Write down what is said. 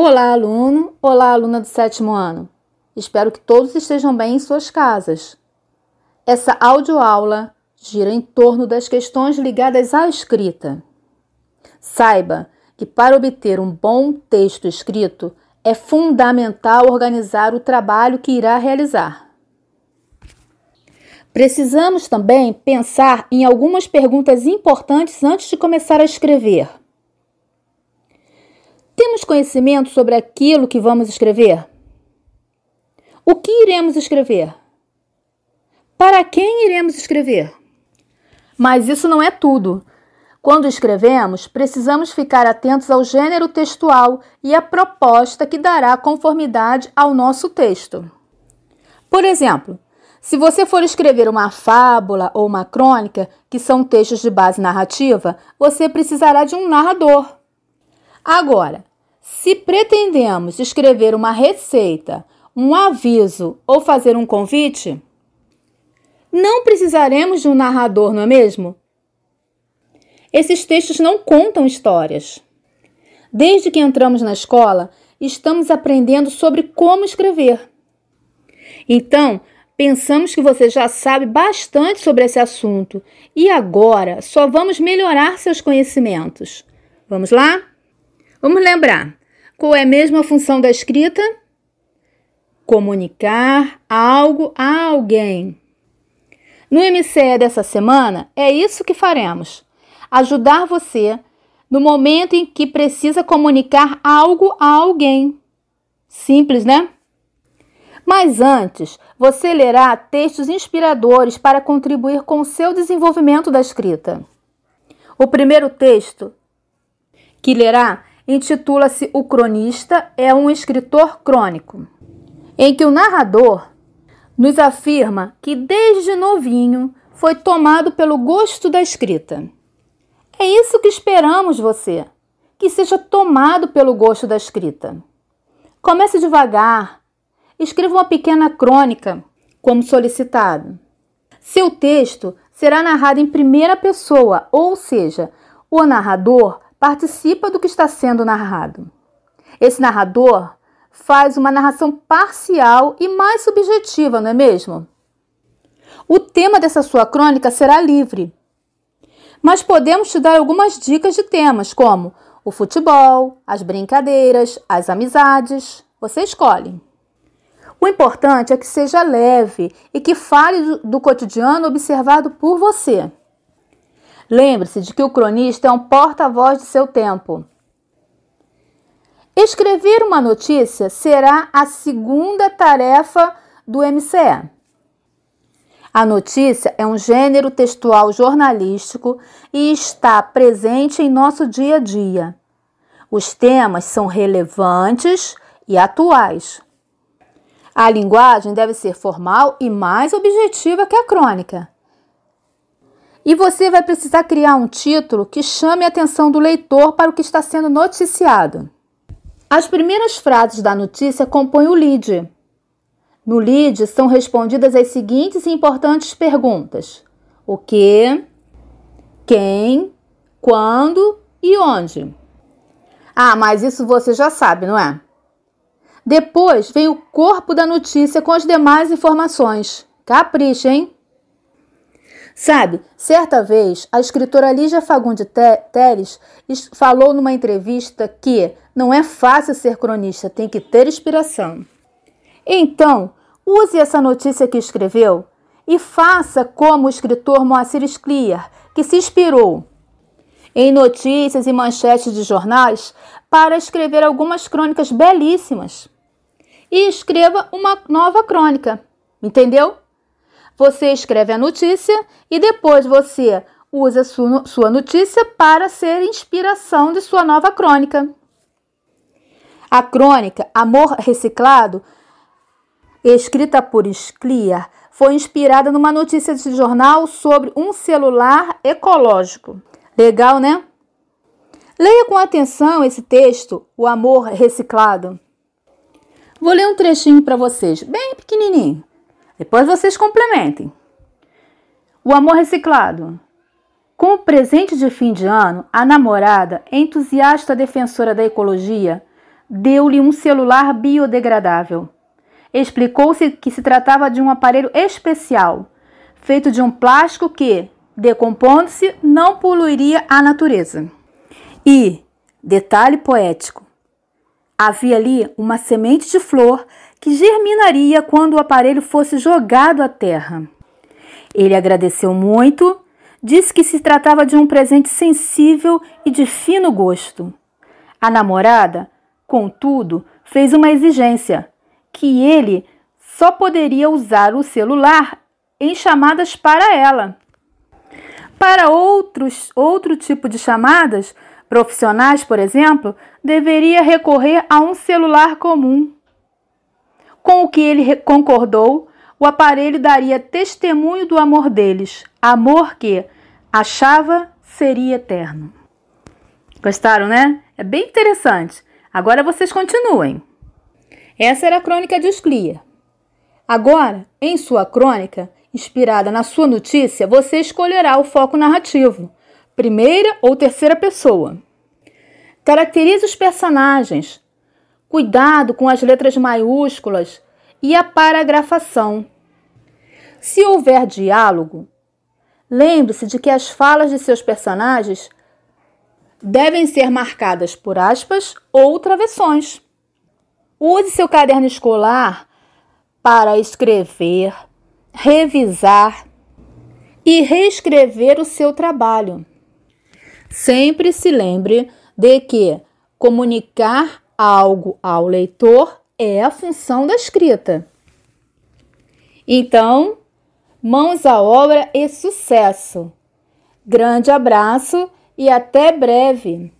Olá, aluno! Olá, aluna do sétimo ano! Espero que todos estejam bem em suas casas. Essa audioaula gira em torno das questões ligadas à escrita. Saiba que para obter um bom texto escrito é fundamental organizar o trabalho que irá realizar. Precisamos também pensar em algumas perguntas importantes antes de começar a escrever. Temos conhecimento sobre aquilo que vamos escrever? O que iremos escrever? Para quem iremos escrever? Mas isso não é tudo. Quando escrevemos, precisamos ficar atentos ao gênero textual e à proposta que dará conformidade ao nosso texto. Por exemplo, se você for escrever uma fábula ou uma crônica, que são textos de base narrativa, você precisará de um narrador. Agora, se pretendemos escrever uma receita, um aviso ou fazer um convite, não precisaremos de um narrador, não é mesmo? Esses textos não contam histórias. Desde que entramos na escola, estamos aprendendo sobre como escrever. Então, pensamos que você já sabe bastante sobre esse assunto e agora só vamos melhorar seus conhecimentos. Vamos lá? Vamos lembrar qual é mesmo a função da escrita? Comunicar algo a alguém. No MCE dessa semana, é isso que faremos ajudar você no momento em que precisa comunicar algo a alguém. Simples, né? Mas antes, você lerá textos inspiradores para contribuir com o seu desenvolvimento da escrita. O primeiro texto que lerá intitula-se O Cronista é um escritor crônico, em que o narrador nos afirma que desde novinho foi tomado pelo gosto da escrita. É isso que esperamos você, que seja tomado pelo gosto da escrita. Comece devagar, escreva uma pequena crônica, como solicitado. Seu texto será narrado em primeira pessoa, ou seja, o narrador participa do que está sendo narrado. Esse narrador faz uma narração parcial e mais subjetiva, não é mesmo? O tema dessa sua crônica será livre, mas podemos te dar algumas dicas de temas, como o futebol, as brincadeiras, as amizades. Você escolhe. O importante é que seja leve e que fale do cotidiano observado por você. Lembre-se de que o cronista é um porta-voz de seu tempo. Escrever uma notícia será a segunda tarefa do MCE. A notícia é um gênero textual jornalístico e está presente em nosso dia a dia. Os temas são relevantes e atuais. A linguagem deve ser formal e mais objetiva que a crônica. E você vai precisar criar um título que chame a atenção do leitor para o que está sendo noticiado. As primeiras frases da notícia compõem o lead, no lead são respondidas as seguintes e importantes perguntas: o que, quem, quando e onde. Ah, mas isso você já sabe, não é? Depois vem o corpo da notícia com as demais informações. Capricha, hein? Sabe, certa vez a escritora Lígia Fagundes Teles falou numa entrevista que não é fácil ser cronista, tem que ter inspiração. Então, Use essa notícia que escreveu e faça como o escritor Moacir Scliar, que se inspirou em notícias e manchetes de jornais para escrever algumas crônicas belíssimas. E escreva uma nova crônica, entendeu? Você escreve a notícia e depois você usa sua notícia para ser inspiração de sua nova crônica. A crônica Amor Reciclado escrita por Scliar, foi inspirada numa notícia de jornal sobre um celular ecológico. Legal, né? Leia com atenção esse texto, O Amor Reciclado. Vou ler um trechinho para vocês, bem pequenininho. Depois vocês complementem. O Amor Reciclado. Com o presente de fim de ano, a namorada, entusiasta defensora da ecologia, deu-lhe um celular biodegradável. Explicou-se que se tratava de um aparelho especial, feito de um plástico que, decompondo-se, não poluiria a natureza. E, detalhe poético, havia ali uma semente de flor que germinaria quando o aparelho fosse jogado à terra. Ele agradeceu muito, disse que se tratava de um presente sensível e de fino gosto. A namorada, contudo, fez uma exigência: que ele só poderia usar o celular em chamadas para ela. Para outros, outro tipo de chamadas, profissionais, por exemplo, deveria recorrer a um celular comum. Com o que ele concordou, o aparelho daria testemunho do amor deles, amor que achava seria eterno. Gostaram, né? É bem interessante. Agora vocês continuem. Essa era a crônica de Osclia. Agora, em sua crônica, inspirada na sua notícia, você escolherá o foco narrativo, primeira ou terceira pessoa. Caracterize os personagens. Cuidado com as letras maiúsculas e a paragrafação. Se houver diálogo, lembre-se de que as falas de seus personagens devem ser marcadas por aspas ou travessões. Use seu caderno escolar para escrever, revisar e reescrever o seu trabalho. Sempre se lembre de que comunicar algo ao leitor é a função da escrita. Então, mãos à obra e sucesso! Grande abraço e até breve!